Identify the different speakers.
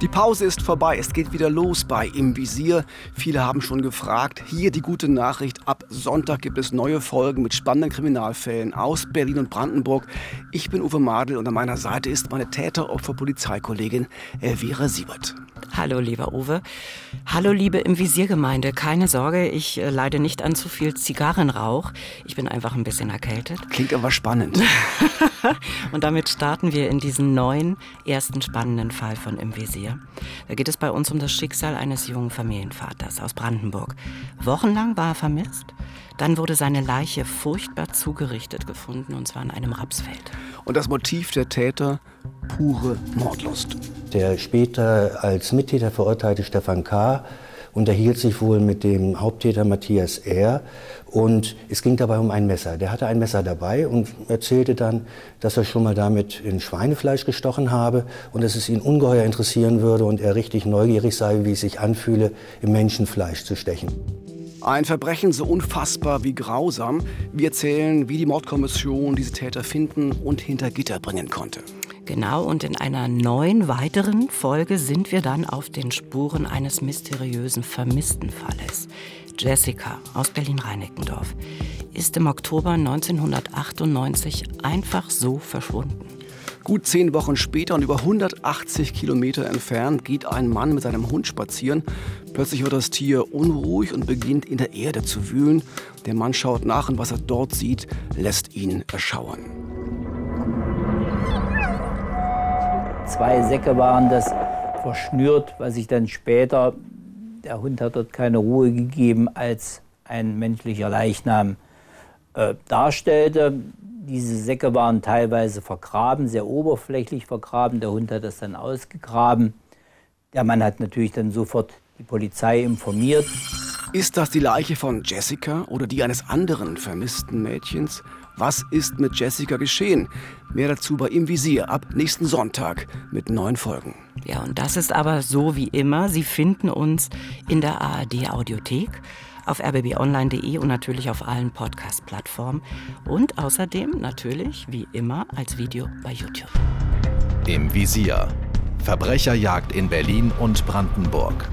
Speaker 1: Die Pause ist vorbei, es geht wieder los bei Im Visier. Viele haben schon gefragt. Hier die gute Nachricht. Ab Sonntag gibt es neue Folgen mit spannenden Kriminalfällen aus Berlin und Brandenburg. Ich bin Uwe Madel und an meiner Seite ist meine Täter-Opfer-Polizeikollegin Elvira Siebert.
Speaker 2: Hallo, lieber Uwe. Hallo, liebe im Visiergemeinde. Keine Sorge, ich äh, leide nicht an zu viel Zigarrenrauch. Ich bin einfach ein bisschen erkältet.
Speaker 1: Klingt aber spannend.
Speaker 2: und damit starten wir in diesen neuen, ersten spannenden Fall von Im Visier. Da geht es bei uns um das Schicksal eines jungen Familienvaters aus Brandenburg. Wochenlang war er vermisst. Dann wurde seine Leiche furchtbar zugerichtet gefunden, und zwar in einem Rapsfeld.
Speaker 1: Und das Motiv der Täter? Pure Mordlust.
Speaker 3: Der später als Mittäter verurteilte Stefan K. unterhielt sich wohl mit dem Haupttäter Matthias R. Und es ging dabei um ein Messer. Der hatte ein Messer dabei und erzählte dann, dass er schon mal damit in Schweinefleisch gestochen habe und dass es ihn ungeheuer interessieren würde und er richtig neugierig sei, wie es sich anfühle, im Menschenfleisch zu stechen.
Speaker 1: Ein Verbrechen so unfassbar wie grausam. Wir erzählen, wie die Mordkommission diese Täter finden und hinter Gitter bringen konnte.
Speaker 2: Genau, und in einer neuen weiteren Folge sind wir dann auf den Spuren eines mysteriösen Vermisstenfalles. Jessica aus Berlin-Reinickendorf ist im Oktober 1998 einfach so verschwunden.
Speaker 1: Gut zehn Wochen später und über 180 Kilometer entfernt geht ein Mann mit seinem Hund spazieren. Plötzlich wird das Tier unruhig und beginnt in der Erde zu wühlen. Der Mann schaut nach und was er dort sieht, lässt ihn erschauern.
Speaker 4: Zwei Säcke waren das verschnürt, was sich dann später, der Hund hat dort keine Ruhe gegeben, als ein menschlicher Leichnam äh, darstellte. Diese Säcke waren teilweise vergraben, sehr oberflächlich vergraben. Der Hund hat das dann ausgegraben. Der Mann hat natürlich dann sofort die Polizei informiert.
Speaker 1: Ist das die Leiche von Jessica oder die eines anderen vermissten Mädchens? Was ist mit Jessica geschehen? Mehr dazu bei Im Visier ab nächsten Sonntag mit neuen Folgen.
Speaker 2: Ja, und das ist aber so wie immer. Sie finden uns in der ARD Audiothek auf rbbonline.de und natürlich auf allen Podcast-Plattformen. Und außerdem natürlich, wie immer, als Video bei YouTube.
Speaker 5: Im Visier. Verbrecherjagd in Berlin und Brandenburg.